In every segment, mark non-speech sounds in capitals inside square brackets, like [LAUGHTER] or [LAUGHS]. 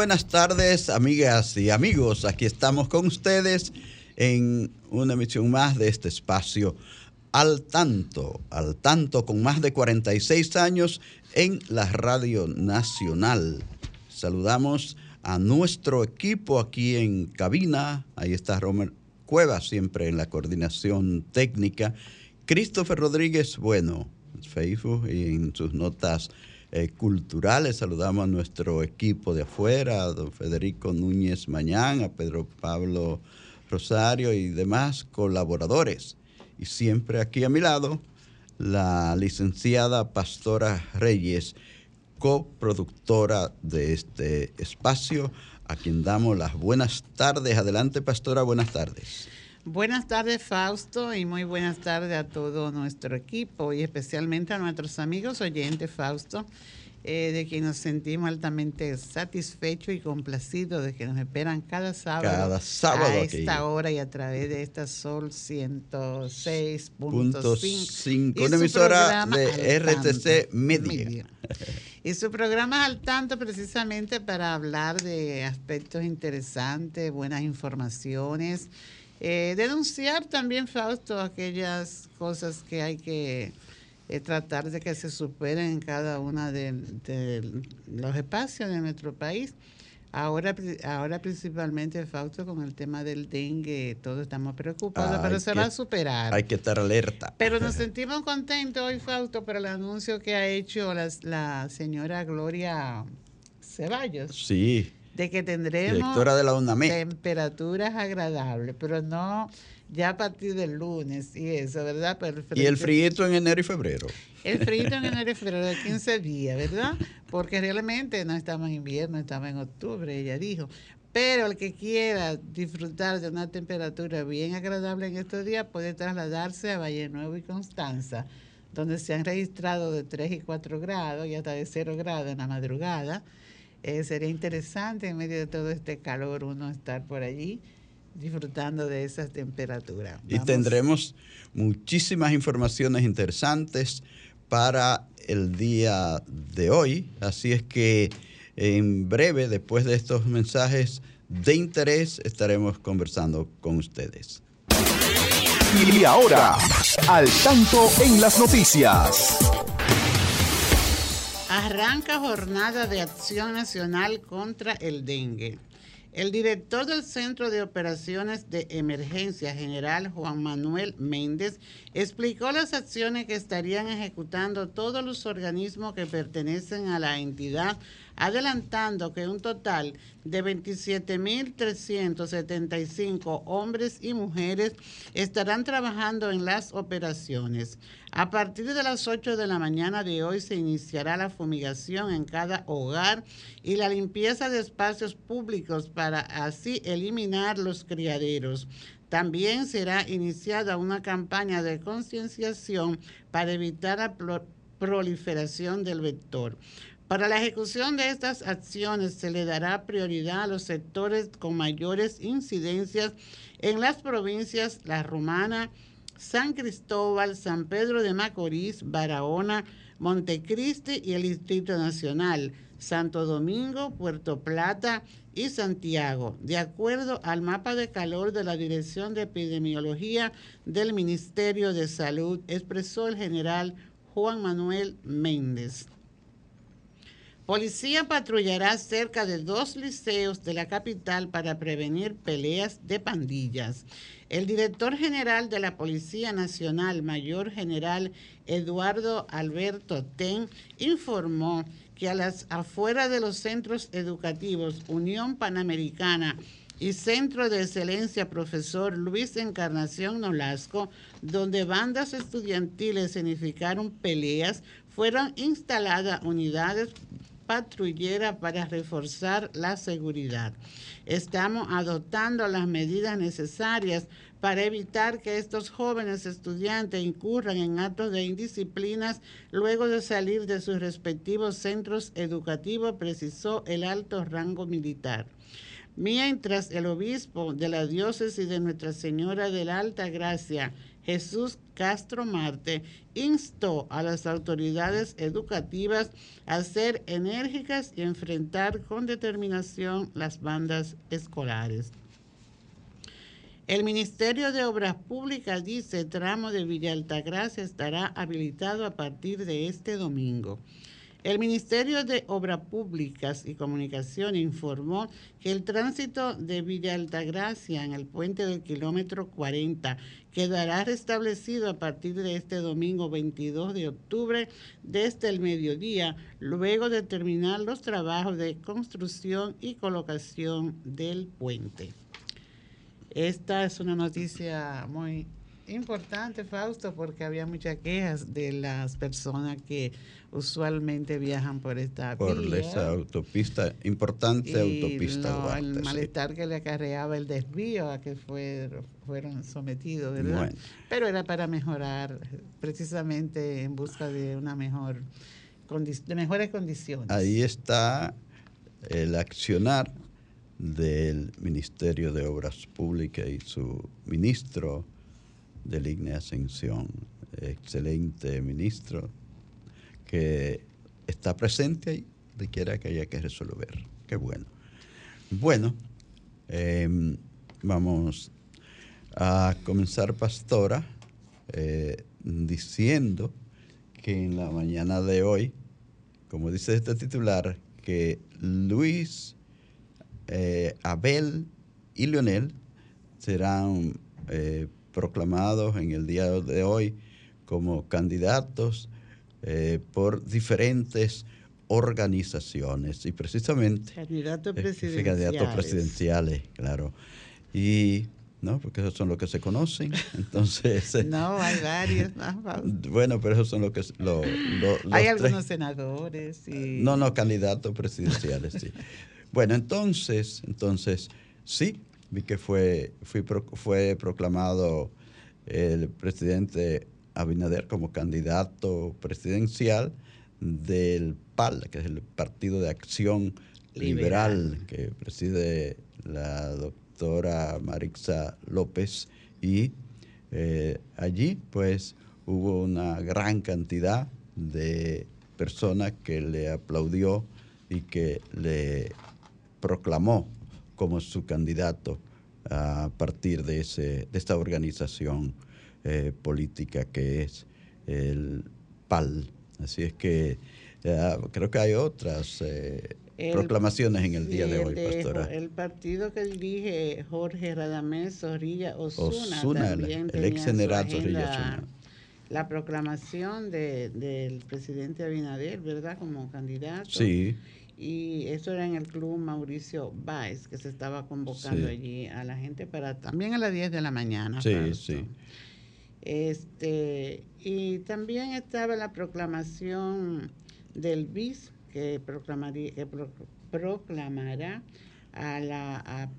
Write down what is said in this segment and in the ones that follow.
Buenas tardes, amigas y amigos. Aquí estamos con ustedes en una emisión más de este espacio al tanto, al tanto con más de 46 años en la Radio Nacional. Saludamos a nuestro equipo aquí en cabina. Ahí está Romer Cueva, siempre en la coordinación técnica. Christopher Rodríguez, bueno, en Facebook y en sus notas eh, culturales. Saludamos a nuestro equipo de afuera, a don Federico Núñez Mañán, a Pedro Pablo Rosario y demás colaboradores. Y siempre aquí a mi lado, la licenciada Pastora Reyes, coproductora de este espacio, a quien damos las buenas tardes. Adelante, Pastora, buenas tardes. Buenas tardes, Fausto, y muy buenas tardes a todo nuestro equipo y especialmente a nuestros amigos oyentes, Fausto, eh, de quien nos sentimos altamente satisfechos y complacidos de que nos esperan cada sábado, Cada sábado a aquí. esta hora y a través de esta Sol 106.5. Cinco, y una emisora de RTC Tanto. Media. Y su programa es al tanto precisamente para hablar de aspectos interesantes, buenas informaciones, eh, denunciar también, Fausto, aquellas cosas que hay que eh, tratar de que se superen en cada uno de, de los espacios de nuestro país. Ahora, ahora principalmente, Fausto, con el tema del dengue, todos estamos preocupados, pero se que- va a superar. Hay que estar alerta. Pero [LAUGHS] nos sentimos contentos hoy, Fausto, por el anuncio que ha hecho la, la señora Gloria Ceballos, Sí, de que tendremos directora de la UNAME. temperaturas agradables, pero no ya a partir del lunes y eso, ¿verdad? Pero Y el frío en enero y febrero. El frío en enero y [LAUGHS] febrero de 15 días, ¿verdad? Porque realmente no estamos en invierno, estamos en octubre, ella dijo. Pero el que quiera disfrutar de una temperatura bien agradable en estos días puede trasladarse a Valle Nuevo y Constanza, donde se han registrado de 3 y 4 grados y hasta de 0 grados en la madrugada. Eh, sería interesante en medio de todo este calor uno estar por allí disfrutando de esas temperaturas. Y tendremos muchísimas informaciones interesantes para el día de hoy. Así es que en breve, después de estos mensajes de interés, estaremos conversando con ustedes. Y ahora, Al Tanto en las noticias. Arranca jornada de acción nacional contra el dengue. El director del Centro de Operaciones de Emergencia General Juan Manuel Méndez explicó las acciones que estarían ejecutando todos los organismos que pertenecen a la entidad, adelantando que un total de 27.375 hombres y mujeres estarán trabajando en las operaciones. A partir de las 8 de la mañana de hoy se iniciará la fumigación en cada hogar y la limpieza de espacios públicos para así eliminar los criaderos. También será iniciada una campaña de concienciación para evitar la pro- proliferación del vector. Para la ejecución de estas acciones se le dará prioridad a los sectores con mayores incidencias en las provincias La Romana, San Cristóbal, San Pedro de Macorís, Barahona, Montecristi y el Distrito Nacional, Santo Domingo, Puerto Plata y Santiago, de acuerdo al mapa de calor de la Dirección de Epidemiología del Ministerio de Salud, expresó el general Juan Manuel Méndez. Policía patrullará cerca de dos liceos de la capital para prevenir peleas de pandillas. El director general de la Policía Nacional, Mayor General Eduardo Alberto Ten, informó que a las afueras de los centros educativos Unión Panamericana y Centro de Excelencia Profesor Luis Encarnación Nolasco, donde bandas estudiantiles significaron peleas, fueron instaladas unidades patrullera para reforzar la seguridad. Estamos adoptando las medidas necesarias para evitar que estos jóvenes estudiantes incurran en actos de indisciplinas luego de salir de sus respectivos centros educativos, precisó el alto rango militar. Mientras el obispo de la diócesis de Nuestra Señora de la Alta Gracia, Jesús Castro Marte instó a las autoridades educativas a ser enérgicas y enfrentar con determinación las bandas escolares. El Ministerio de Obras Públicas dice tramo de Villa Altagracia estará habilitado a partir de este domingo. El Ministerio de Obras Públicas y Comunicación informó que el tránsito de Villa Altagracia en el puente del kilómetro 40 quedará restablecido a partir de este domingo 22 de octubre desde el mediodía, luego de terminar los trabajos de construcción y colocación del puente. Esta es una noticia muy importante, Fausto, porque había muchas quejas de las personas que usualmente viajan por esta por esa autopista, importante autopista. el malestar que le acarreaba el desvío a que fueron sometidos, ¿verdad? Pero era para mejorar, precisamente en busca de una mejor de mejores condiciones. Ahí está el accionar del Ministerio de Obras Públicas y su ministro de Línea Ascensión, excelente ministro, que está presente ahí, de quiera que haya que resolver. Qué bueno. Bueno, em, vamos a comenzar, pastora, eh, diciendo que en la mañana de hoy, como dice este titular, que Luis, eh, Abel y Leonel serán eh, proclamados en el día de hoy como candidatos eh, por diferentes organizaciones y precisamente candidatos presidenciales. candidatos presidenciales, claro. Y no, porque esos son los que se conocen. [LAUGHS] Entonces. Eh, no, hay varios. [LAUGHS] bueno, pero esos son los que. Lo, hay algunos senadores y. No, no, candidatos presidenciales, sí. [LAUGHS] bueno, entonces, entonces, sí, vi que fue, fue proclamado el presidente Abinader como candidato presidencial del PAL, que es el Partido de Acción Liberal, que preside la doctora Marixa López. Y eh, allí, pues, hubo una gran cantidad de personas que le aplaudió y que le proclamó como su candidato a partir de, ese, de esta organización eh, política que es el PAL. Así es que creo que hay otras eh, proclamaciones en el día de hoy, pastora. El partido que dirige Jorge Radamés Zorrilla Osuna, el, ex general Zorrilla Osuna. La proclamación del presidente Abinader, ¿verdad? Como candidato. Sí y eso era en el club Mauricio Báez, que se estaba convocando allí a la gente para también a las 10 de la mañana. Sí, sí. Este, y también estaba la proclamación del BIS, que, proclamaría, que proclamará a la a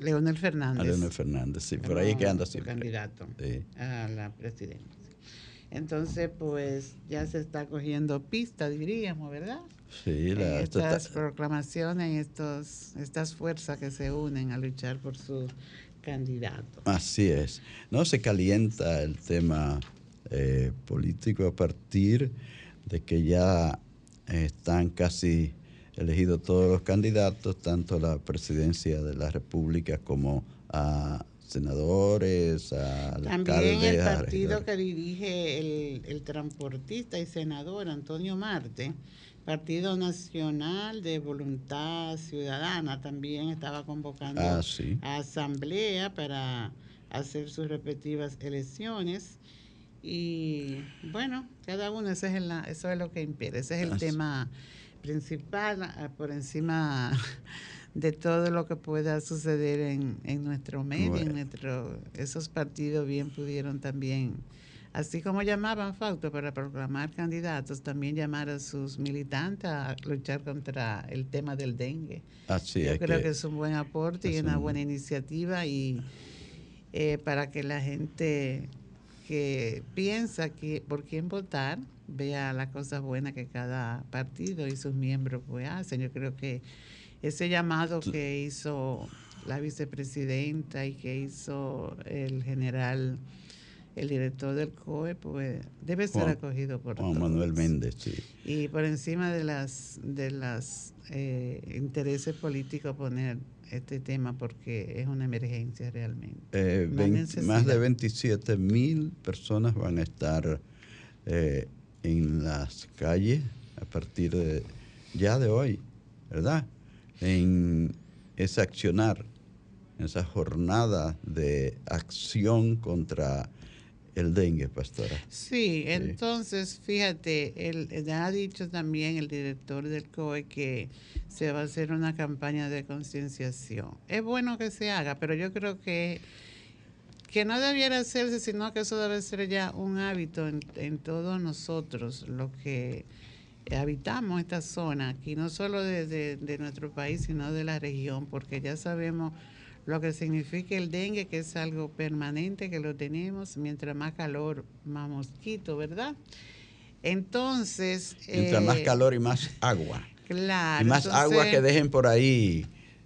Leonel Fernández. A Leonel Fernández, sí, por ahí que anda siempre. Candidato a la presidencia. Entonces, pues ya se está cogiendo pista, diríamos, ¿verdad? Sí, la, estas proclamaciones, estos, estas fuerzas que se unen a luchar por su candidato. Así es. No se calienta el tema eh, político a partir de que ya están casi elegidos todos los candidatos, tanto a la presidencia de la República como a senadores, También el partido que dirige el, el transportista y senador Antonio Marte, Partido Nacional de Voluntad Ciudadana, también estaba convocando Ah, a asamblea para hacer sus respectivas elecciones. Y bueno, cada uno, ese es el, eso es lo que impide, ese es el tema principal ah, por encima de todo lo que pueda suceder en, en nuestro medio, en nuestro, esos partidos bien pudieron también, así como llamaban Fausto para proclamar candidatos, también llamar a sus militantes a luchar contra el tema del dengue. Así Yo creo que, es un buen aporte y una buena iniciativa y eh, para que la gente que piensa que por quién votar vea las cosas buenas que cada partido y sus miembros pues hacen. Yo creo que ese llamado que hizo la vicepresidenta y que hizo el general, el director del COE, pues debe ser acogido por Juan Manuel Méndez, sí. Y por encima de las de las eh, intereses políticos poner este tema porque es una emergencia realmente. Eh, más de 27 mil personas van a estar eh, en las calles a partir de ya de hoy, ¿verdad? En ese accionar, en esa jornada de acción contra el dengue, pastora. Sí, entonces, fíjate, él, ha dicho también el director del COE que se va a hacer una campaña de concienciación. Es bueno que se haga, pero yo creo que, que no debiera hacerse, sino que eso debe ser ya un hábito en, en todos nosotros, lo que habitamos esta zona, aquí no solo de nuestro país, sino de la región, porque ya sabemos lo que significa el dengue, que es algo permanente, que lo tenemos, mientras más calor, más mosquito, ¿verdad? Entonces... Mientras más eh, calor y más agua. Claro. Y más agua que dejen por ahí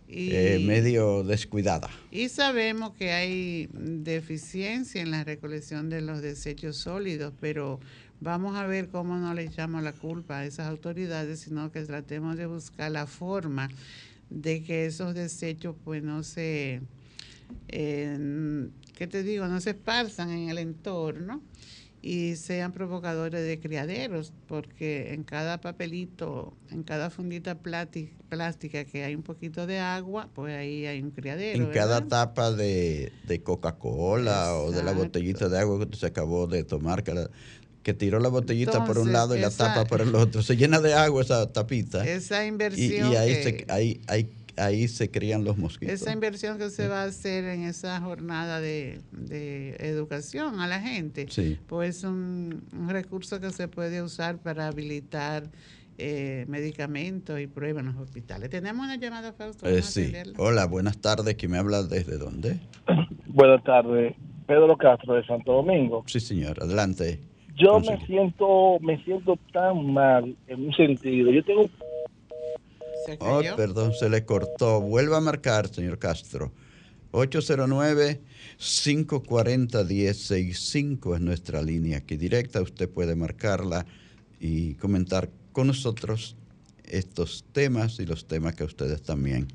eh, medio descuidada. Y sabemos que hay deficiencia en la recolección de los desechos sólidos, pero vamos a ver cómo no le echamos la culpa a esas autoridades, sino que tratemos de buscar la forma de que esos desechos pues no se, eh, ¿qué te digo? No se esparzan en el entorno y sean provocadores de criaderos, porque en cada papelito, en cada fundita plástica que hay un poquito de agua, pues ahí hay un criadero. En cada tapa de, Coca-Cola o de la botellita de agua que se acabó de tomar, que que tiró la botellita por un lado y la tapa por el otro. Se llena de agua esa tapita. Esa inversión. Y, ahí, se, ahí, ahí, se crían los mosquitos. Esa inversión que se va a hacer en esa jornada de, educación a la gente, pues un, un recurso que se puede usar para habilitar eh, medicamentos y pruebas en los hospitales. Tenemos una llamada, Fausto. Eh, sí. Hola, buenas tardes. ¿Quién me habla desde dónde? Buenas tardes. Pedro Castro de Santo Domingo. Sí, señor. Adelante. Yo me siento, me siento tan mal en un sentido. Yo tengo. oh, perdón, se le cortó. Vuelva a marcar, señor Castro. 809-540-1065 es nuestra línea aquí directa. Usted puede marcarla y comentar con nosotros estos temas y los temas que ustedes también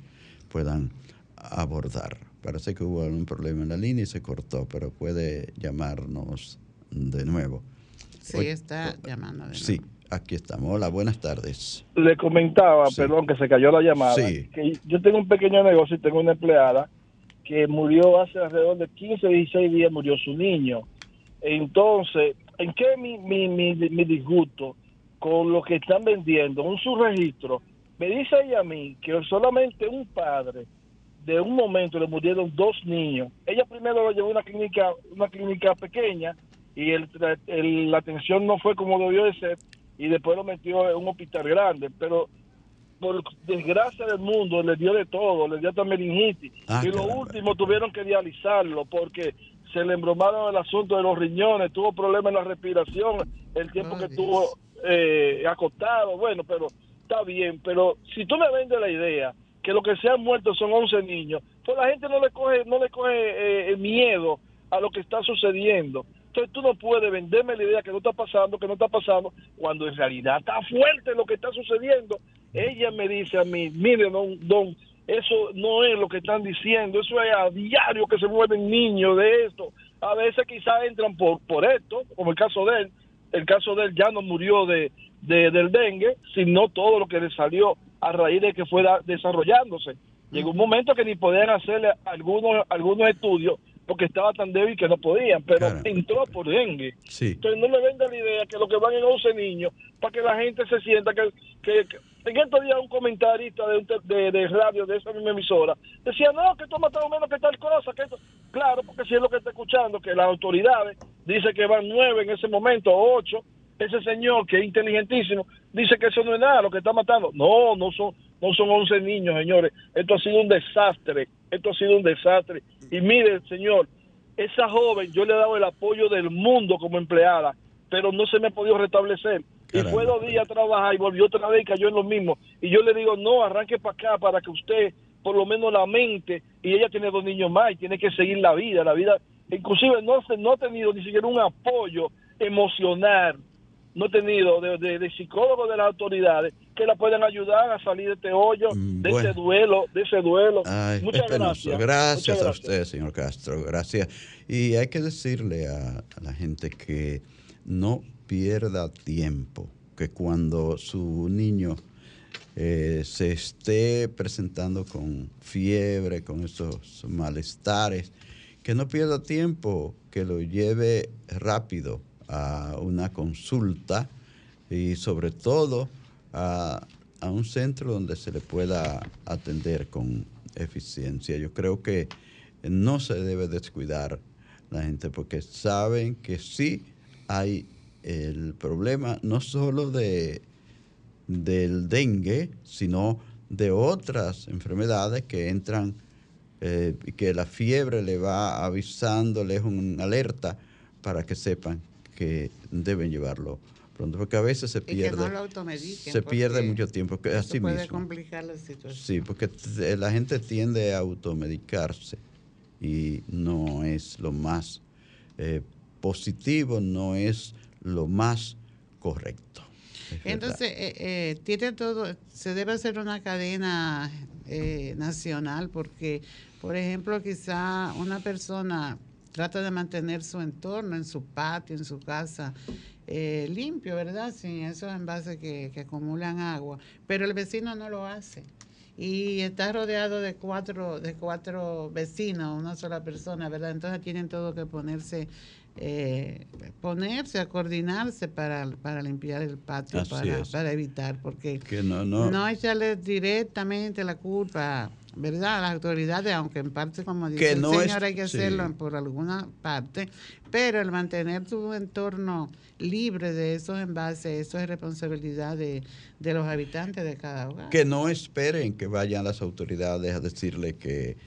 puedan abordar. Parece que hubo algún problema en la línea y se cortó, pero puede llamarnos de nuevo. Sí, está llamando. sí, aquí estamos. Hola, buenas tardes. Le comentaba, perdón, que se cayó la llamada. Sí. Que yo tengo un pequeño negocio y tengo una empleada que murió hace alrededor de 15, 16 días, murió su niño. Entonces, ¿en qué mi, mi, mi, mi disgusto con lo que están vendiendo? Un subregistro. Me dice ella a mí que solamente un padre de un momento le murieron dos niños. Ella primero lo llevó a una clínica, una clínica pequeña y el, la atención no fue como debió de ser y después lo metió en un hospital grande, pero por desgracia del mundo le dio de todo, le dio hasta meningitis ah, y lo último tuvieron que dializarlo porque se le embromaron el asunto de los riñones, tuvo problemas en la respiración el tiempo que estuvo eh, acostado, bueno, pero está bien, pero si tú me vendes la idea que lo que se han muerto son 11 niños, pues la gente no le coge no le coge eh, miedo a lo que está sucediendo. Entonces tú no puedes venderme la idea que no está pasando, que no está pasando, cuando en realidad está fuerte lo que está sucediendo. Ella me dice a mí, mire, don, don Eso no es lo que están diciendo, eso es a diario que se mueven niños de esto. A veces quizás entran por, por esto, como el caso de él. El caso de él ya no murió de, del dengue, sino todo lo que le salió a raíz de que fuera desarrollándose. Llegó un momento que ni podían hacerle algunos, algunos estudios porque estaba tan débil que no podían, pero entró por dengue. Entonces no me venda la idea que lo que van en 11 niños para que la gente se sienta que, que, en estos días un comentarista de, de, radio de esa misma emisora decía, no, que esto matado menos que tal cosa, que esto... Claro, porque si es lo que está escuchando, que las autoridades dicen que van nueve en ese momento, ocho, ese señor que es inteligentísimo dice que eso no es nada, lo que está matando. No, no son, no son 11 niños, señores. Esto ha sido un desastre, esto ha sido un desastre. Y mire, señor, esa joven yo le he dado el apoyo del mundo como empleada, pero no se me ha podido restablecer. Y fue dos días a trabajar y volvió otra vez y cayó en lo mismo. Y yo le digo, no, arranque para acá para que usted por lo menos la mente, y ella tiene dos niños más y tiene que seguir la vida, la vida, inclusive no, no ha tenido ni siquiera un apoyo emocional no he tenido de, de, psicólogos de las autoridades que la puedan ayudar a salir de este hoyo, mm, de ese duelo, de ese duelo. Muchas gracias. Gracias a usted, señor Castro. Gracias. Y hay que decirle a, la gente que no pierda tiempo, que cuando su niño eh, se esté presentando con fiebre, con esos malestares, que no pierda tiempo, que lo lleve rápido a una consulta y sobre todo a, un centro donde se le pueda atender con eficiencia. Yo creo que no se debe descuidar la gente porque saben que sí hay el problema no solo de, del dengue, sino de otras enfermedades que entran eh, y que la fiebre le va avisando, le una alerta para que sepan que deben llevarlo pronto, porque a veces se pierde. se pierde mucho tiempo. Que así puede complicar la situación. Sí, porque la gente tiende a automedicarse y no es lo más eh, positivo, no es lo más correcto. Entonces, eh, eh, tiene todo, se debe hacer una cadena nacional porque, por ejemplo, quizá una persona trata de mantener su entorno, en su patio, en su casa, eh, limpio, ¿verdad? Sin esos envases que, que acumulan agua. Pero el vecino no lo hace y está rodeado de cuatro de cuatro vecinos, una sola persona, ¿verdad? Entonces tienen todo que ponerse eh, ponerse a coordinarse para, para limpiar el patio, para, para, evitar, porque no, no. no echarle directamente la culpa ¿verdad? Las autoridades, aunque en parte, como dice el señor, hay que hacerlo por alguna parte, pero el mantener tu entorno libre de esos envases, eso es responsabilidad de, los habitantes de cada hogar. Que no esperen que vayan las autoridades a decirle que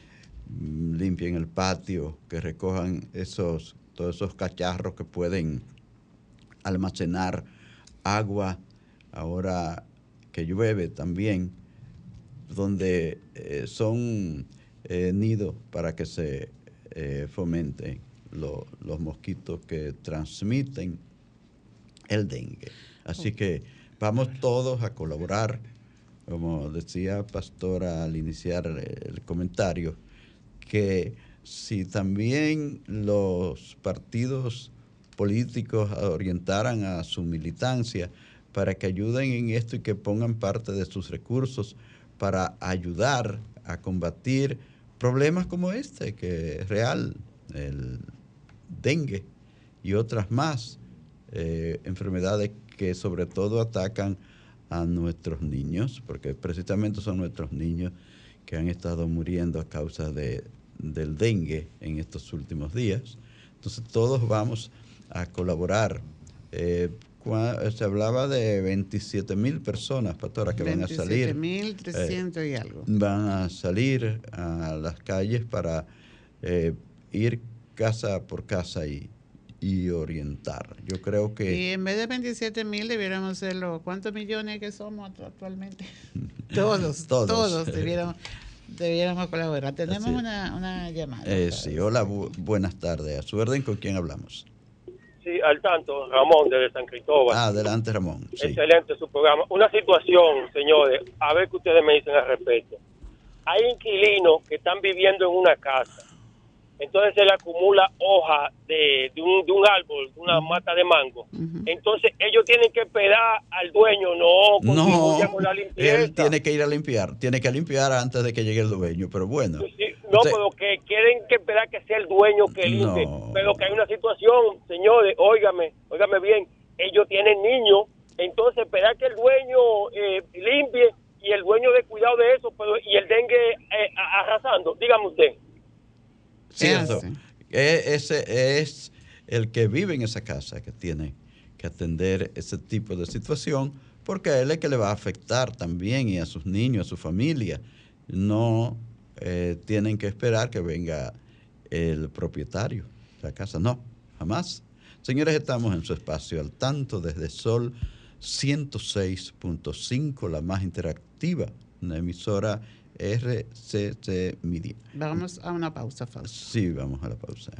mm, limpien el patio, que recojan esos, todos esos cacharros que pueden almacenar agua ahora que llueve también donde eh, son eh, nidos para que se eh, fomenten los mosquitos que transmiten el dengue. Así que vamos todos a colaborar, como decía Pastora al iniciar el comentario, que si también los partidos políticos orientaran a su militancia para que ayuden en esto y que pongan parte de sus recursos para ayudar a combatir problemas como este, que es real, el dengue y otras más eh, enfermedades que sobre todo atacan a nuestros niños, porque precisamente son nuestros niños que han estado muriendo a causa de, del dengue en estos últimos días. Entonces todos vamos a colaborar. Eh, se hablaba de 27 mil personas, pastora, que van a salir. mil 300 y algo. Van a salir a las calles para eh, ir casa por casa y, y, orientar. Yo creo que... Y en vez de 27 mil debiéramos hacerlo. ¿Cuántos millones que somos actualmente? [LAUGHS] todos, todos, todos debiéramos, debiéramos colaborar. Tenemos una, una, llamada. Eh, sí, hola, buenas tardes. A su orden, ¿con quién hablamos? Sí, al tanto, Ramón desde San Cristóbal. Ah, adelante, Ramón. Excelente su programa. Una situación, señores, a ver qué ustedes me dicen al respecto. hay inquilinos que están viviendo en una casa. Entonces se le acumula hoja de, de, un, de un árbol, de una mata de mango. Entonces ellos tienen que esperar al dueño, no No, con la limpieza. él tiene que ir a limpiar, tiene que limpiar antes de que llegue el dueño, pero bueno. Sí, no, Usted- pero que quieren que esperar que sea el dueño que limpie. No. Pero que hay una situación, señores, óigame, óigame bien, ellos tienen niños, entonces esperar que el dueño eh, limpie y el dueño de cuidado de eso, pero y el dengue eh, arrasando, dígame usted. Cierto. así. Eh, Ese es el que vive en esa casa que tiene que atender ese tipo de situación, porque a él es que le va a afectar también y a sus niños, a su familia. No eh, tienen que esperar que venga el propietario de la casa. No, jamás. Señores, estamos en su espacio al tanto desde Sol 106.5, la más interactiva, una emisora RCC Media. Vamos a una pausa, Fausto. Sí, vamos a la pausa.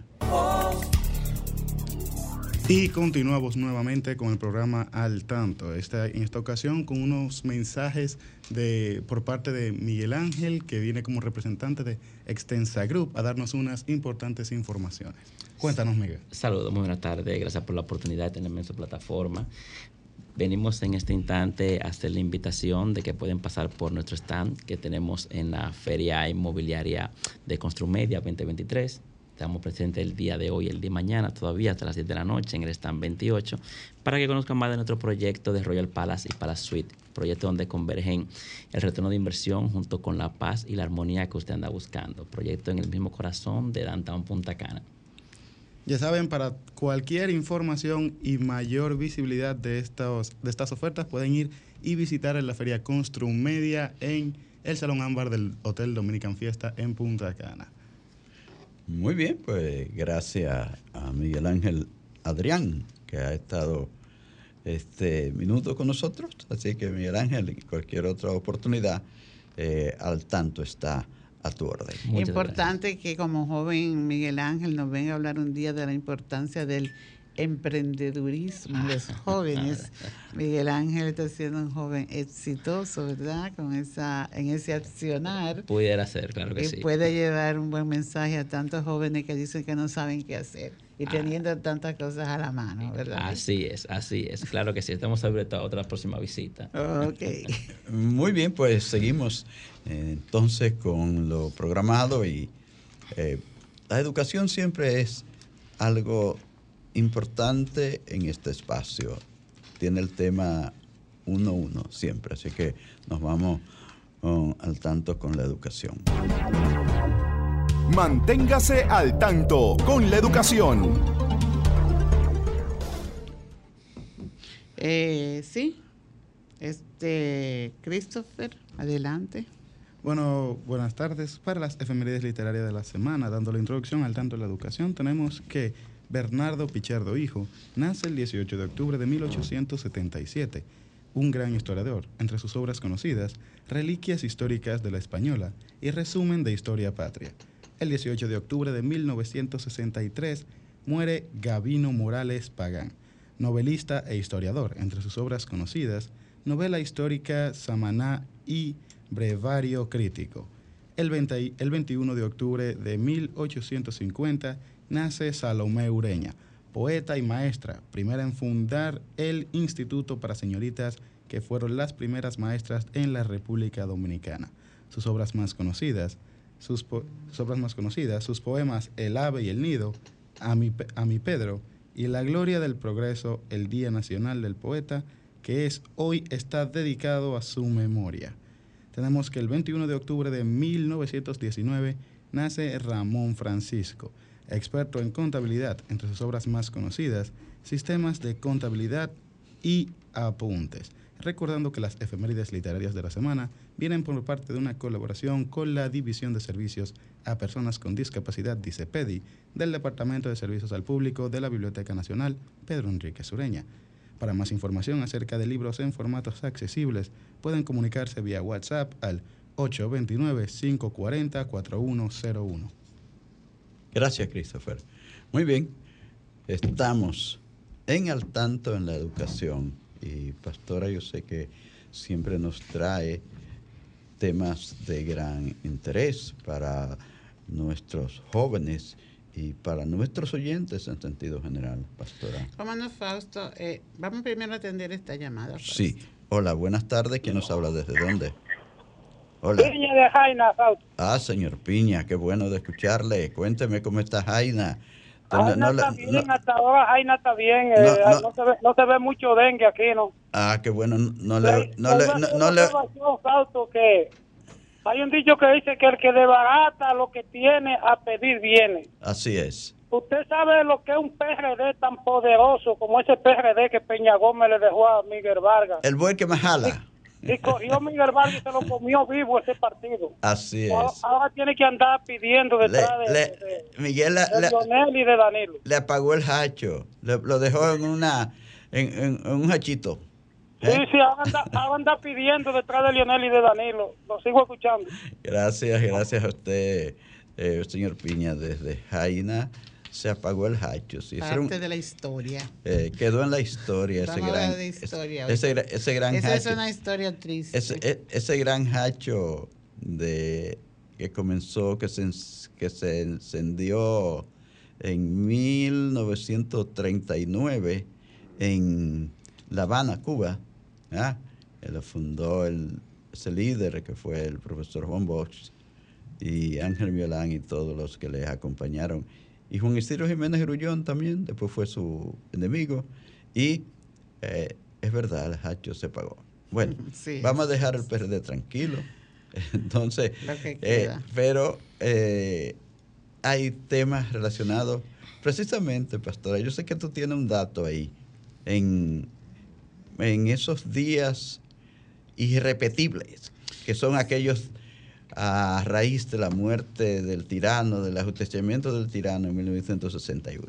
Y continuamos nuevamente con el programa Al Tanto. Esta, en esta ocasión con unos mensajes de, por parte de Miguel Ángel, que viene como representante de Extensa Group, a darnos unas importantes informaciones. Cuéntanos, Miguel. Saludos, muy buenas tardes. Gracias por la oportunidad de tenerme en su plataforma. Venimos en este instante a hacer la invitación de que pueden pasar por nuestro stand que tenemos en la Feria Inmobiliaria de Construmedia 2023. Estamos presentes el día de hoy, el día de mañana, todavía hasta las 10 de la noche en el stand 28, para que conozcan más de nuestro proyecto de Royal Palace y Palace Suite, proyecto donde convergen el retorno de inversión junto con la paz y la armonía que usted anda buscando. Proyecto en el mismo corazón de Downtown Punta Cana. Ya saben, para cualquier información y mayor visibilidad de, estos, de estas ofertas, pueden ir y visitar en la feria Construm Media en el Salón Ámbar del Hotel Dominican Fiesta en Punta Cana. Muy bien, pues gracias a Miguel Ángel Adrián, que ha estado este minuto con nosotros. Así que Miguel Ángel, y cualquier otra oportunidad, eh, al tanto está a tu orden. Muchas Importante que como joven Miguel Ángel nos venga a hablar un día de la importancia del emprendedurismo en los jóvenes. [LAUGHS] Miguel Ángel está siendo un joven exitoso, ¿verdad? Con esa, en ese accionar. Pudiera ser, claro que y sí. puede llevar un buen mensaje a tantos jóvenes que dicen que no saben qué hacer y teniendo tantas cosas a la mano, ¿verdad? Así es, así es. Claro que sí. Estamos abiertos a otra próxima visita. Ok. [LAUGHS] Muy bien, pues seguimos eh, entonces con lo programado y eh, la educación siempre es algo importante en este espacio. Tiene el tema 1-1 siempre, así que nos vamos oh, al tanto con la educación. Manténgase al tanto con la educación. Eh, sí. Este, Christopher, adelante. Bueno, buenas tardes. Para las efemérides literarias de la semana, dando la introducción al tanto de la educación, tenemos que Bernardo Pichardo Hijo nace el 18 de octubre de 1877. Un gran historiador, entre sus obras conocidas, Reliquias históricas de la Española y Resumen de Historia Patria. El 18 de octubre de 1963 muere Gavino Morales Pagán, novelista e historiador, entre sus obras conocidas, novela histórica Samaná y Brevario Crítico. El, 20 el 21 de octubre de 1850 nace Salomé Ureña, poeta y maestra, primera en fundar el Instituto para Señoritas, que fueron las primeras maestras en la República Dominicana. Sus obras más conocidas, sus, obras más conocidas, sus poemas El ave y el nido, A mi, a mi Pedro y La gloria del progreso, el Día Nacional del Poeta, que es hoy está dedicado a su memoria. Tenemos que el 21 de octubre de 1919 nace Ramón Francisco, experto en contabilidad, entre sus obras más conocidas, Sistemas de Contabilidad y Apuntes. Recordando que las efemérides literarias de la semana vienen por parte de una colaboración con la División de Servicios a Personas con Discapacidad, DICEPEDI, del Departamento de Servicios al Público de la Biblioteca Nacional Pedro Enrique Sureña. Para más información acerca de libros en formatos accesibles, pueden comunicarse vía WhatsApp al 829-540-4101. Gracias, Christopher. Muy bien, estamos en al tanto en la educación y Pastora, yo sé que siempre nos trae temas de gran interés para nuestros jóvenes y para nuestros oyentes en sentido general, pastora. ¿Cómo no, Fausto? Eh, vamos primero a atender esta llamada. Fausto. Sí. Hola, buenas tardes. ¿Quién nos habla desde dónde? Hola. Piña de Jaina, Fausto. Ah, señor Piña, qué bueno de escucharle. Cuénteme cómo está Jaina. Jaina No está no- bien, hasta ahora Jaina está bien. eh, no. se ve, no se ve mucho dengue aquí, ¿no? Ah, qué bueno. No le, Hay no le, no, le, que hay un dicho que dice que el que desbarata lo que tiene a pedir viene. así es. Usted sabe lo que es un PRD tan poderoso como ese PRD que Peña Gómez le dejó a Miguel Vargas. El buen que más jala. Y cogió Miguel Vargas y se lo comió vivo ese partido. Así es. ahora tiene que andar pidiendo Le, detrás de, le- de- Miguel le, de Lionel y de Danilo. le apagó el hacho. Le- lo dejó en una en, en- en un hachito. Sí, ¿Eh? sí, ahora anda, ahora anda pidiendo detrás de Lionel y de Danilo. Lo sigo escuchando. Gracias, gracias a usted, eh, señor Piña, desde Jaina. Se apagó el hacho. Sí, un- Parte de la historia. eh, quedó en la historia ese gran, de historia ese, ese gran Esa es hacho. una historia triste. Ese, e- ese gran hacho de, que comenzó, que se, que se encendió en 1939 en La Habana, Cuba. ¿ah? Lo fundó el, ese líder que fue el profesor Juan Bosch y Ángel Violán y todos los que les acompañaron. Y Juan Isidro Jiménez Grullón también, después fue su enemigo. Y eh, es verdad, el hacho se pagó. Bueno, [LAUGHS] Sí. vamos a dejar el PRD tranquilo. [LAUGHS] Entonces, eh, pero eh, hay temas relacionados, precisamente, pastora, yo sé que tú tienes un dato ahí, en, en esos días irrepetibles, que son aquellos a raíz de la muerte del tirano, del ajusticiamiento del tirano en 1961.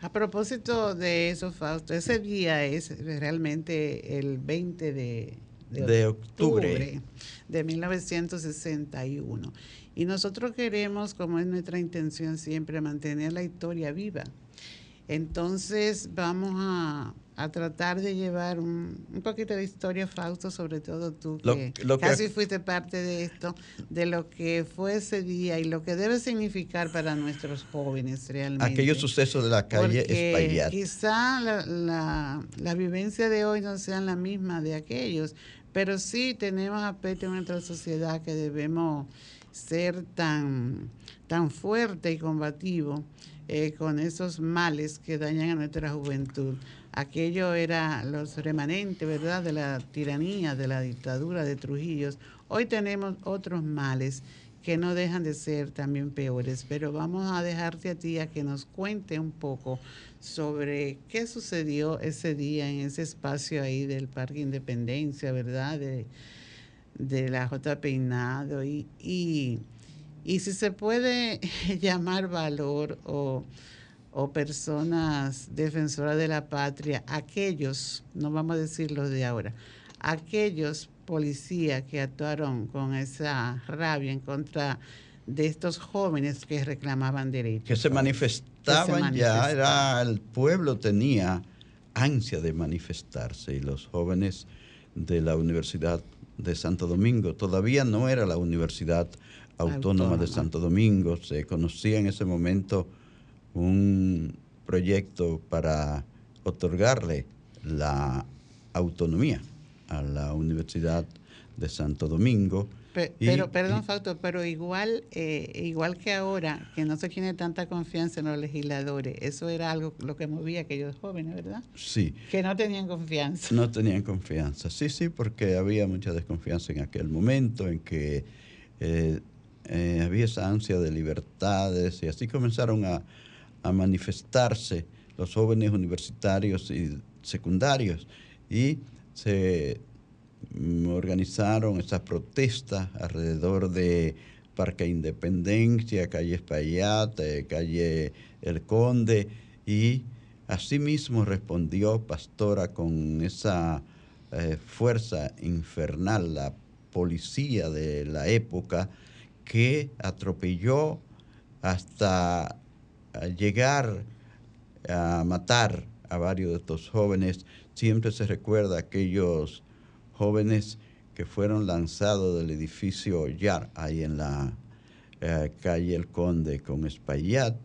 A propósito de eso, Fausto, ese día es realmente el 20 de, De octubre. de 1961. Y nosotros queremos, como es nuestra intención siempre, mantener la historia viva. Entonces vamos a, a tratar de llevar un, un poquito de historia, Fausto, sobre todo tú, que lo que- casi fuiste parte de esto, de lo que fue ese día y lo que debe significar para nuestros jóvenes realmente. Aquellos sucesos de la calle Espaillat. Quizá la, la, la vivencia de hoy no sean la misma de aquellos, pero sí tenemos aspectos en nuestra sociedad que debemos ser tan, tan fuerte y combativo eh, con esos males que dañan a nuestra juventud. Aquello era los remanentes, ¿verdad?, de la tiranía, de la dictadura de Trujillos. Hoy tenemos otros males que no dejan de ser también peores, pero vamos a dejarte a ti a que nos cuente un poco sobre qué sucedió ese día en ese espacio ahí del Parque Independencia, ¿verdad? De, de la J. Peinado y, y, y si se puede [LAUGHS] llamar valor o, o personas defensoras de la patria, aquellos, no vamos a decir los de ahora, aquellos policías que actuaron con esa rabia en contra de estos jóvenes que reclamaban derechos. que se manifestaban ya, manifestaban. era el pueblo tenía ansia de manifestarse y los jóvenes de la Universidad de Santo Domingo, todavía no era la Universidad Autónoma, de. Santo Domingo, se conocía en ese momento un proyecto para otorgarle la autonomía a la Universidad de Santo Domingo. Y- pero, perdón, y- Fausto, pero igual, eh, igual que ahora, que no se tiene tanta confianza en los legisladores, eso era algo lo que movía a aquellos jóvenes, ¿verdad? Sí, Que no tenían confianza. No tenían confianza. Sí, sí, porque había mucha desconfianza en aquel momento en que eh, eh, había esa ansia de libertades y así comenzaron a, a manifestarse los jóvenes universitarios y secundarios. Y se mm, organizaron esas protestas alrededor de Parque Independencia, calle Espaillat, eh, calle El Conde. Y asimismo respondió Pastora con esa eh, fuerza infernal, la policía de la época que atropelló hasta llegar a matar a varios de estos jóvenes. Siempre se recuerda a aquellos jóvenes que fueron lanzados del edificio Yar, ahí en la eh, calle El Conde con Espaillat,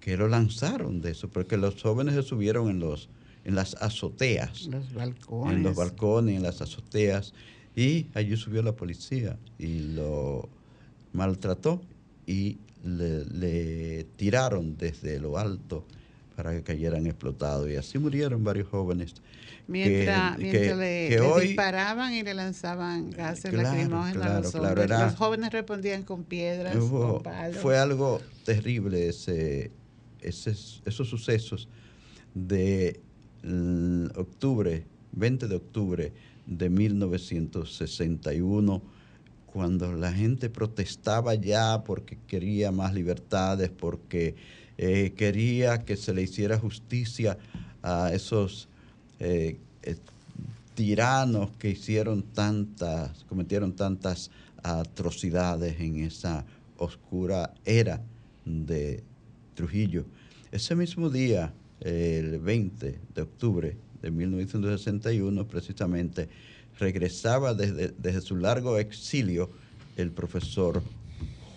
que lo lanzaron de eso, porque los jóvenes se subieron en los en las azoteas. Los balcones. En los balcones, en las azoteas. Y allí subió la policía y lo maltrató y le, tiraron desde lo alto para que cayeran explotados. Y así murieron varios jóvenes. Mientras, le, disparaban y le lanzaban gases lacrimógenos a los hombres. los jóvenes respondían con piedras, con palos. Fue algo terrible ese, esos sucesos de octubre, 20 de octubre de 1961, cuando la gente protestaba ya porque quería más libertades, porque eh, quería que se le hiciera justicia a esos eh, eh, tiranos que hicieron tantas, cometieron tantas atrocidades en esa oscura era de Trujillo. Ese mismo día, el 20 de octubre de 1961, precisamente, regresaba desde, su largo exilio el profesor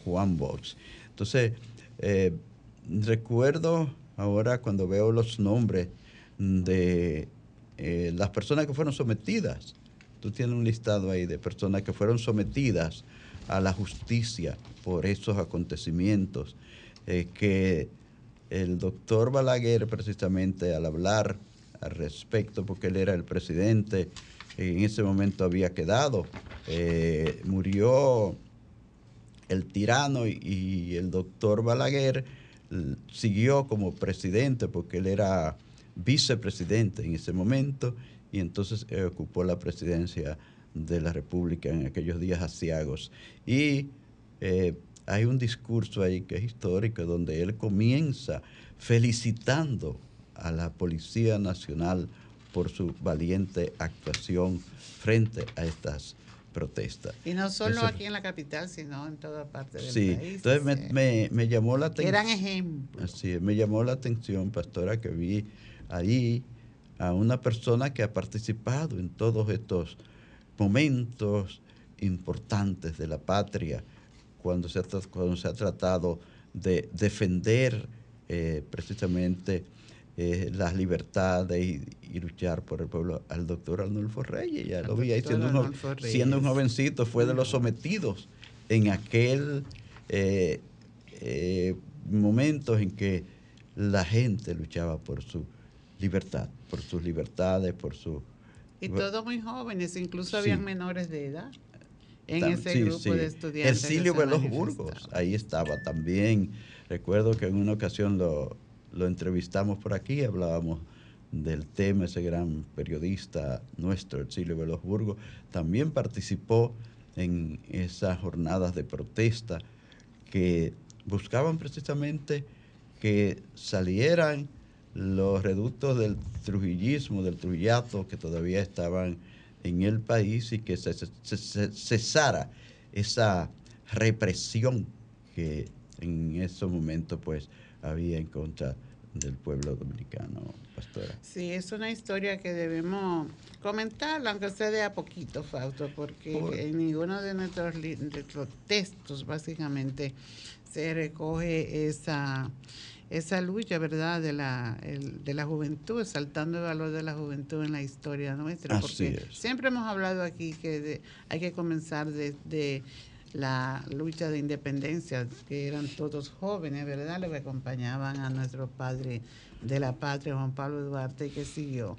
Juan Bosch. Entonces, eh, recuerdo ahora cuando veo los nombres de eh, las personas que fueron sometidas. Tú tienes un listado ahí de personas que fueron sometidas a la justicia por esos acontecimientos eh, que el doctor Balaguer precisamente al hablar al respecto, porque él era el presidente, en ese momento había quedado, eh, murió el tirano y, el doctor Balaguer siguió como presidente porque él era vicepresidente en ese momento y entonces eh, ocupó la presidencia de la República en aquellos días asiagos. Y eh, hay un discurso ahí que es histórico donde él comienza felicitando a la Policía Nacional por su valiente actuación frente a estas protestas. Y no solo aquí en la capital, sino en toda parte del sí, país. entonces me, me, llamó la atención. Eran ejemplos. Así me llamó la atención, pastora, que vi ahí a una persona que ha participado en todos estos momentos importantes de la patria, cuando se ha, cuando se ha tratado de defender eh, precisamente eh, las libertades y, luchar por el pueblo al doctor Arnulfo Reyes. Ya lo vi ahí siendo un, siendo un, jovencito, fue de los sometidos en aquel eh, momento en que la gente luchaba por su libertad, por sus libertades, por su... Y todos muy jóvenes, incluso habían menores de edad en ese grupo de estudiantes. Silio Veloz Burgos, ahí estaba también. Recuerdo que en una ocasión lo, entrevistamos por aquí, hablábamos del tema, ese gran periodista nuestro, Silio Veloz Burgos, también participó en esas jornadas de protesta que buscaban precisamente que salieran los reductos del trujillismo, del trujillato que todavía estaban en el país y que se, cesara esa represión que en esos momentos pues había en contra del pueblo dominicano, pastora. Sí, es una historia que debemos comentarla, aunque sea de a poquito, Fausto, porque en ninguno de nuestros, de nuestros textos básicamente se recoge esa esa lucha, ¿verdad?, de la, de la juventud, exaltando el valor de la juventud en la historia nuestra. porque siempre hemos hablado aquí que hay que comenzar desde la lucha de independencia, que eran todos jóvenes, ¿verdad?, los que acompañaban a nuestro padre de la patria, Juan Pablo Duarte, que siguió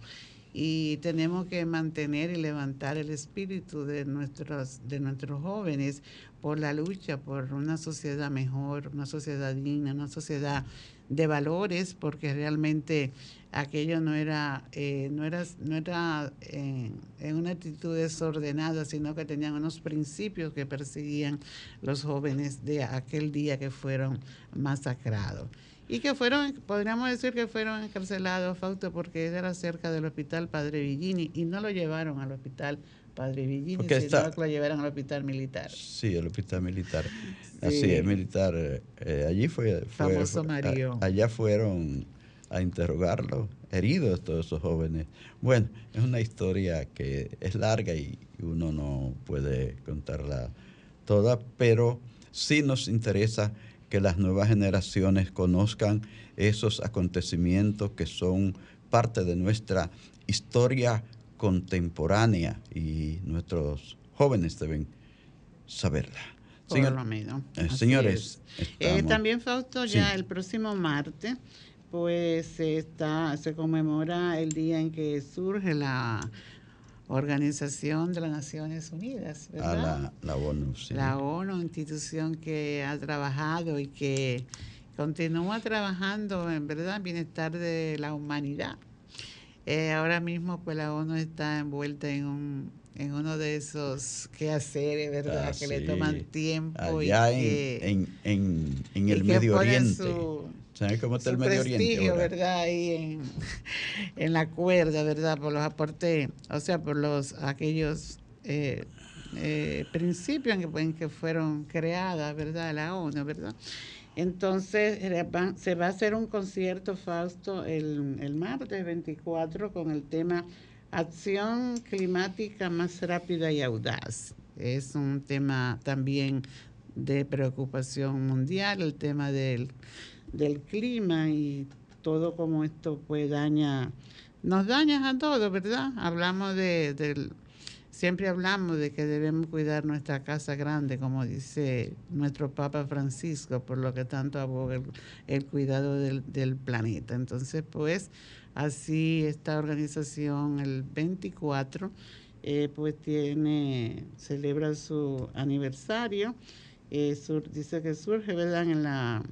y tenemos que mantener y levantar el espíritu de nuestros, de nuestros jóvenes por la lucha por una sociedad mejor, una sociedad digna, una sociedad de valores, porque realmente aquello no era, eh, no era, no era eh, en una actitud desordenada, sino que tenían unos principios que perseguían los jóvenes de aquel día que fueron masacrados. Y que fueron, podríamos decir que fueron encarcelados, Fausto, porque era cerca del hospital Padre Villini y no lo llevaron al hospital Padre Villini, sino que lo llevaron al hospital militar. Sí, al hospital militar. Así es, militar. Eh, allí fue, Famoso Mario. allá fueron a interrogarlo, heridos todos esos jóvenes. Bueno, es una historia que es larga y uno no puede contarla toda, pero sí nos interesa que las nuevas generaciones conozcan esos acontecimientos que son parte de nuestra historia contemporánea y nuestros jóvenes deben saberla. Menos. Eh, señores. Eh, también, Fausto, ya el próximo martes, pues está, se conmemora el día en que surge la Organización de las Naciones Unidas, ¿verdad? la, ONU, sí. La ONU, institución que ha trabajado y que continúa trabajando en verdad bienestar de la humanidad. Eh, ahora mismo pues la ONU está envuelta en un en uno de esos quehaceres, ¿verdad? Ah, que le toman tiempo Allá y en, en, en, el Medio Oriente. ¿Sabes cómo está el Medio Oriente? ¿verdad? Ahí en, [LAUGHS] en, la cuerda, ¿verdad? Por los aportes, o sea, por los aquellos eh, eh, principios en que, que fueron creadas, ¿verdad? La ONU, ¿verdad? Entonces se va a hacer un concierto, Fausto, el, el martes 24 con el tema Acción climática más rápida y audaz. Es un tema también de preocupación mundial, el tema del, del clima y todo como esto pues daña, nos daña a todos, ¿verdad? Hablamos de, del, siempre hablamos de que debemos cuidar nuestra casa grande, como dice nuestro Papa Francisco, por lo que tanto aboga el, cuidado del, del planeta. Entonces, pues, Así esta organización el 24 eh, pues tiene, celebra su aniversario. Eh, dice que surge, ¿verdad? En, la,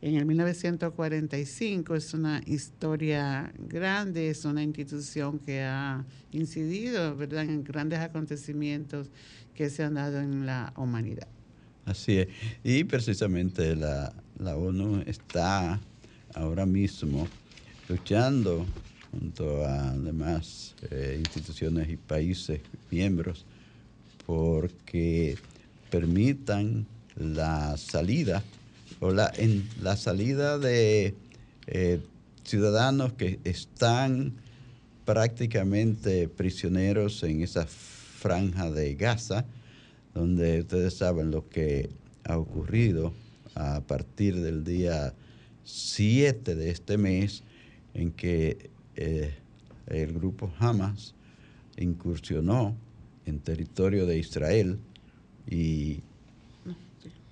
en el 1945, es una historia grande, es una institución que ha incidido. En grandes acontecimientos que se han dado en la humanidad. Así es. Y precisamente la, la ONU está ahora mismo luchando junto a demás eh, instituciones y países miembros porque permitan la salida o la, en, la salida de eh, ciudadanos que están prácticamente prisioneros en esa franja de Gaza, donde ustedes saben lo que ha ocurrido a partir del día 7 de este mes en que eh, el grupo Hamas incursionó en territorio de Israel y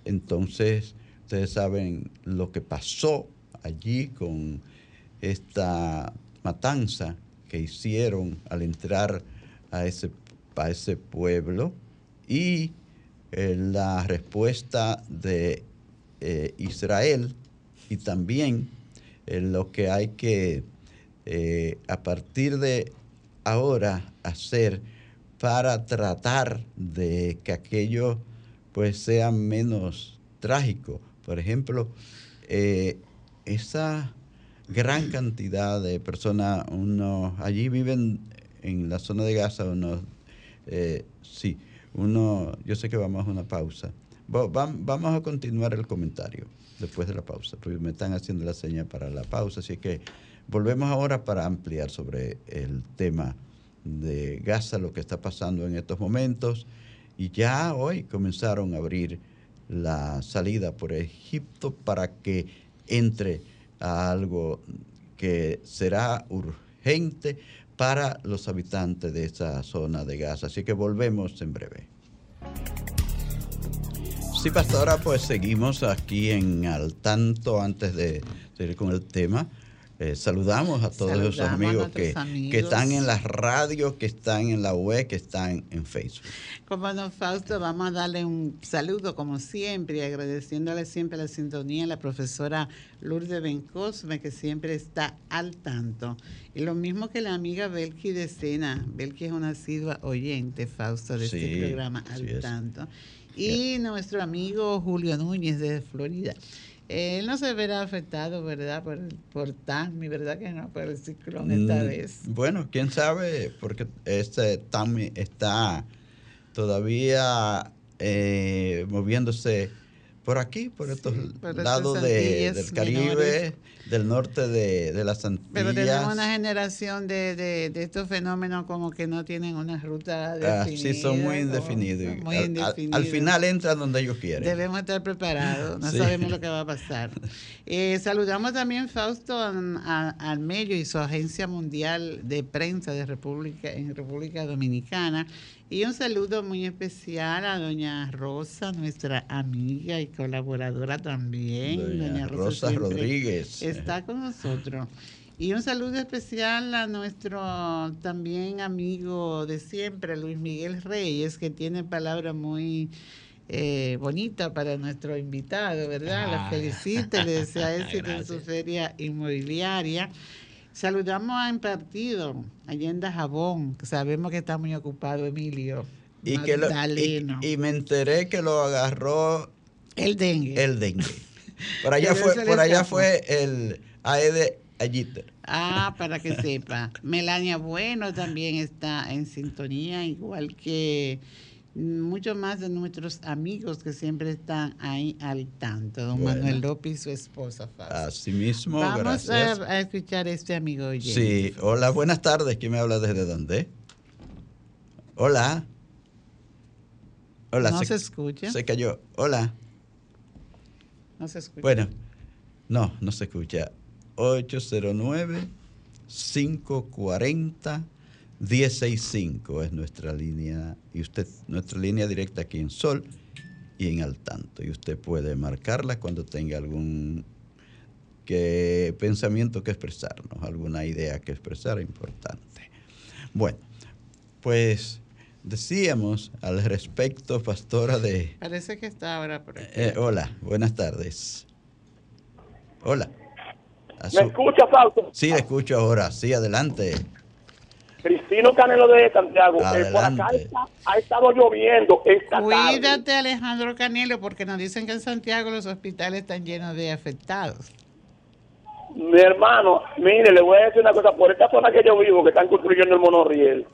entonces ustedes saben lo que pasó allí con esta matanza que hicieron al entrar a ese, a ese pueblo y eh, la respuesta de eh, Israel y también lo que hay que eh, a partir de ahora hacer para tratar de que aquello pues sea menos trágico. Por ejemplo, eh, esa gran cantidad de personas, uno, allí viven en la zona de Gaza unos, eh, sí, uno, yo sé que vamos a una pausa. Vamos a continuar el comentario después de la pausa, porque me están haciendo la señal para la pausa, así que volvemos ahora para ampliar sobre el tema de Gaza, lo que está pasando en estos momentos, y ya hoy comenzaron a abrir la salida por Egipto para que entre a algo que será urgente para los habitantes de esa zona de Gaza. Así que volvemos en breve. Sí, pastora, pues seguimos aquí en al tanto antes de seguir con el tema. Eh, saludamos a todos los amigos que, que, están en las radios, que están en la web, que están en Facebook. Como don Fausto, vamos a darle un saludo como siempre, agradeciéndole siempre la sintonía a la profesora Lourdes Bencosme, que siempre está al tanto. Y lo mismo que la amiga Belki de Sena. Belki es una asidua oyente, Fausto, de este programa al tanto y nuestro amigo Julio Núñez de Florida. Él no se verá afectado, ¿verdad? Por, por Tami, ¿verdad que no? Por el ciclón esta mm, vez. Bueno, quién sabe, porque este Tami está todavía eh, moviéndose por aquí, por estos por lados de- del Caribe, menores. del norte de, de las Antillas. Pero tenemos una generación de, de, estos fenómenos como que no tienen una ruta Ah, definida. sí, son muy indefinidos. muy Al- al- al, indefinidos. final entran donde ellos quieren. Debemos estar preparados, no Sí. sabemos lo que va a pasar. [LAUGHS] Eh, saludamos también Fausto An- a- Almello y su agencia mundial de prensa de República en República Dominicana. Y un saludo muy especial a doña Rosa, nuestra amiga y colaboradora también. Doña Rosa Rodríguez. Está con nosotros. Y un saludo especial a nuestro también amigo de siempre, Luis Miguel Reyes, que tiene palabras muy eh, bonitas para nuestro invitado, ¿verdad? La Ah. felicita, le desea [LAUGHS] éxito en su feria inmobiliaria. Saludamos a Impartido, Allenda Jabón, que sabemos que está muy ocupado, Emilio. y, que lo- y- me enteré que lo agarró el dengue. el dengue. Por allá [LAUGHS] fue, por allá fue el Aede Ayiter. Ah, para que [LAUGHS] sepa. Melania Bueno también está en sintonía, igual que muchos más de nuestros amigos que siempre están ahí al tanto. Don Bueno. Manuel López y su esposa. Fausto. Así mismo, Vamos gracias. a, a escuchar a este amigo oyente. Sí, hola, buenas tardes. ¿Quién me habla desde dónde? Hola. Hola, No se escucha. Se cayó. Hola. No se escucha. Bueno, no, no se escucha. 809-540-165 es nuestra línea, y usted, nuestra línea directa aquí en Sol y en Al Tanto. Y usted puede marcarla cuando tenga algún que, pensamiento que expresarnos, alguna idea que expresar importante. Bueno, pues decíamos al respecto, pastora de... Parece que está ahora por aquí. Eh, hola, buenas tardes. Hola. ¿Me escucha, Fausto? Sí, le escucho ahora. Sí, adelante. Cristino Canelo de Santiago. Eh, por acá está- ha estado lloviendo esta tarde. Cuídate, Alejandro Canelo, porque nos dicen que en Santiago los hospitales están llenos de afectados. Mi hermano, mire, le voy a decir una cosa. Por esta zona que yo vivo, que están construyendo el monorriel,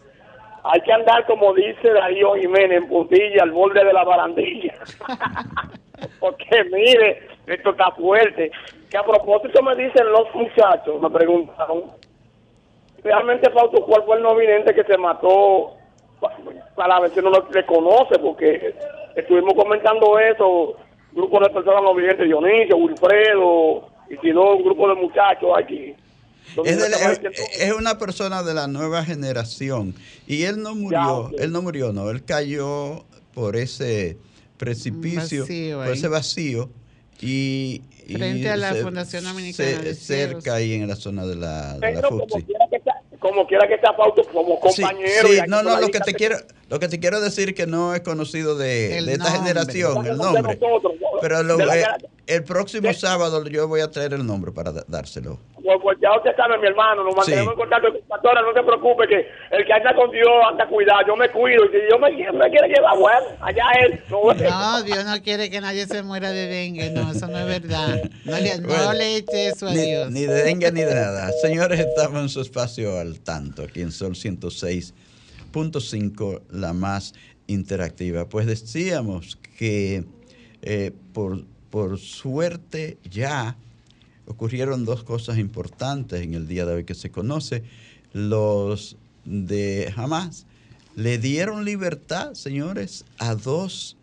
hay que andar, como dice Darío Jiménez, en puntilla, al borde de la barandilla. [LAUGHS] Porque mire, esto está fuerte. Que a propósito me dicen los muchachos, me preguntaron, realmente, Fausto, ¿cuál fue el no vidente que se mató? Pa- Para ver si uno lo le conoce, porque estuvimos comentando eso, grupo de personas no videntes, Dionisio, Wilfredo, y si no, un grupo de muchachos aquí. Es, me de la- estaban es- diciendo- es una persona de la nueva generación. Y él no murió, él no murió, no. Él cayó por ese precipicio, vacío por ese vacío. Y, y Frente a la se- Fundación Dominicana Cerca ahí en la zona de la, de la Pero como Futsi. quiera que sea, como quiera que sea Fausto, como compañero. sí, no, no, lo que te quiero, lo que te quiero decir que no es conocido de, El de esta nombre. generación, el nombre. Pero lo- eh, el próximo sábado yo voy a traer el nombre para dárselo. Pues, pues ya usted sabe, mi hermano, nos mantenemos Sí. en contacto. Pastora, no se preocupe que el que anda con Dios anda cuidado. Yo me cuido. Y si Dios me, me quiere llevar, bueno, allá él. No, No, Dios no quiere que nadie se muera de dengue. No, eso no es verdad. No le, no Bueno, le eche eso a Ni, Dios. ni de dengue ni de nada. Señores, estamos en su espacio al tanto, aquí en Sol 106.5, la más interactiva. Pues decíamos que eh, por, por suerte ya ocurrieron dos cosas importantes en el día de hoy que se conoce. Los de Hamas le dieron libertad, señores, a dos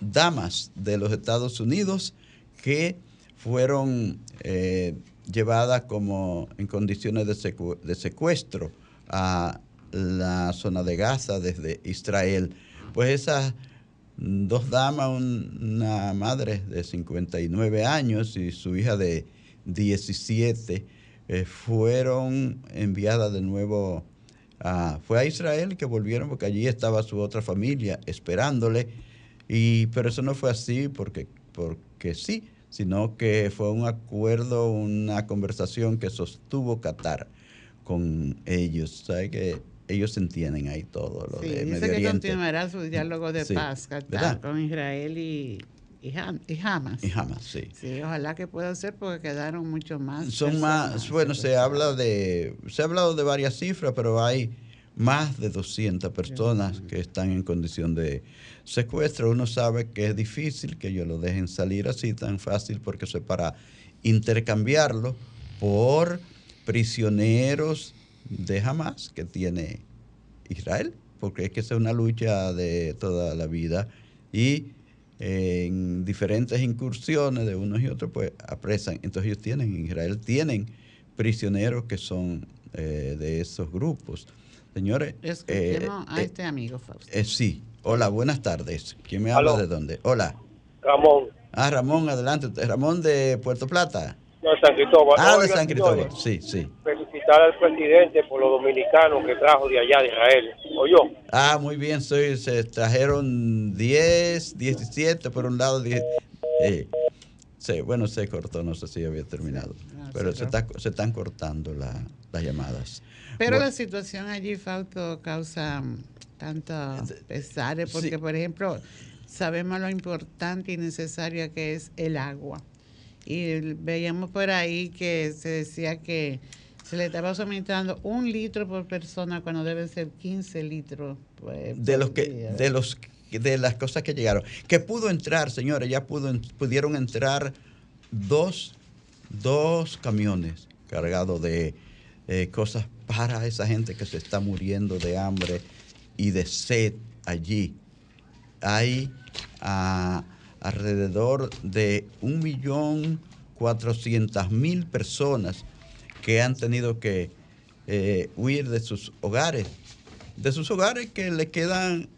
damas de los Estados Unidos que fueron eh, llevadas como en condiciones de, de secuestro a la zona de Gaza desde Israel. Pues esas dos damas, un- una madre de 59 años y su hija de 17, eh, fueron enviadas de nuevo a, fue a Israel que volvieron porque allí estaba su otra familia esperándole. Y, pero eso no fue así porque, porque sí, sino que fue un acuerdo, una conversación que sostuvo Qatar con ellos. ¿Sabe que ellos entienden ahí todo lo Sí, de dice Medio que Oriente? continuará su diálogo de Sí, paz con Israel y, y, Ham- y Hamas. Y jamás, sí. Sí, ojalá que pueda ser porque quedaron mucho más. Son personas más, bueno, se habla de, se ha hablado de varias cifras, pero hay más de 200 personas que están en condición de secuestro. Uno sabe que es difícil que ellos lo dejen salir así tan fácil porque eso es para intercambiarlo por prisioneros de Hamas que tiene Israel, porque es que es una lucha de toda la vida y en diferentes incursiones de unos y otros pues apresan. Entonces ellos tienen, en Israel tienen prisioneros que son eh, de esos grupos. Señores, escuchemos a eh, este amigo Fausto. Eh, sí, hola, buenas tardes. ¿Quién me habla de dónde? Hola. Ramón. Ah, Ramón, adelante. Ramón de Puerto Plata. No, San Cristóbal. Ah, de San Cristóbal, sí, sí. Felicitar al presidente por los dominicanos que trajo de allá de Israel. ¿Oyó? Ah, muy bien, soy, se trajeron 10, 17 por un lado, 10. Eh, sí, bueno, se cortó, no sé si había terminado. Ah, pero se, está, se están cortando las llamadas. Pero la situación allí, Fausto, causa mm, tanto pesares, porque, por ejemplo, sabemos lo importante y necesaria que es el agua. Y veíamos por ahí que se decía que se le estaba suministrando un litro por persona cuando debe ser 15 litros. Pues, de los que, de los de las cosas que llegaron. Que pudo entrar, señores, ya pudo, pudieron entrar dos, dos camiones cargados de eh, cosas para esa gente que se está muriendo de hambre y de sed allí. Hay ah, alrededor de 1.400.000 personas que han tenido que eh, huir de sus hogares, de sus hogares que le quedan,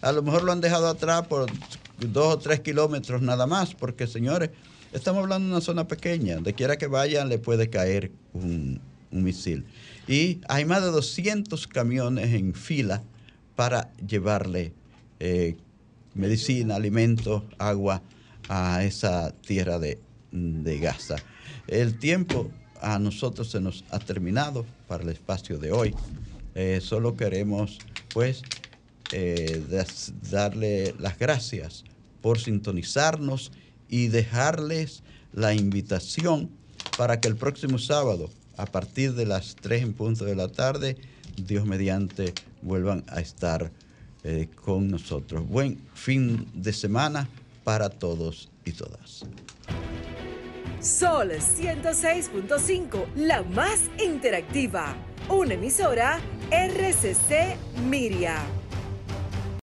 a lo mejor lo han dejado atrás por dos o tres kilómetros nada más, porque señores, estamos hablando de una zona pequeña, de quiera que vayan le puede caer un, misil. Y hay más de 200 camiones en fila para llevarle eh, medicina, alimentos, agua a esa tierra de, Gaza. El tiempo a nosotros se nos ha terminado para el espacio de hoy. Eh, solo queremos, pues, eh, darle las gracias por sintonizarnos y dejarles la invitación para que el próximo sábado a partir de las 3 en punto de la tarde, Dios mediante, vuelvan a estar eh, con nosotros. Buen fin de semana para todos y todas. Sol 106.5, la más interactiva. Una emisora RCC Miria.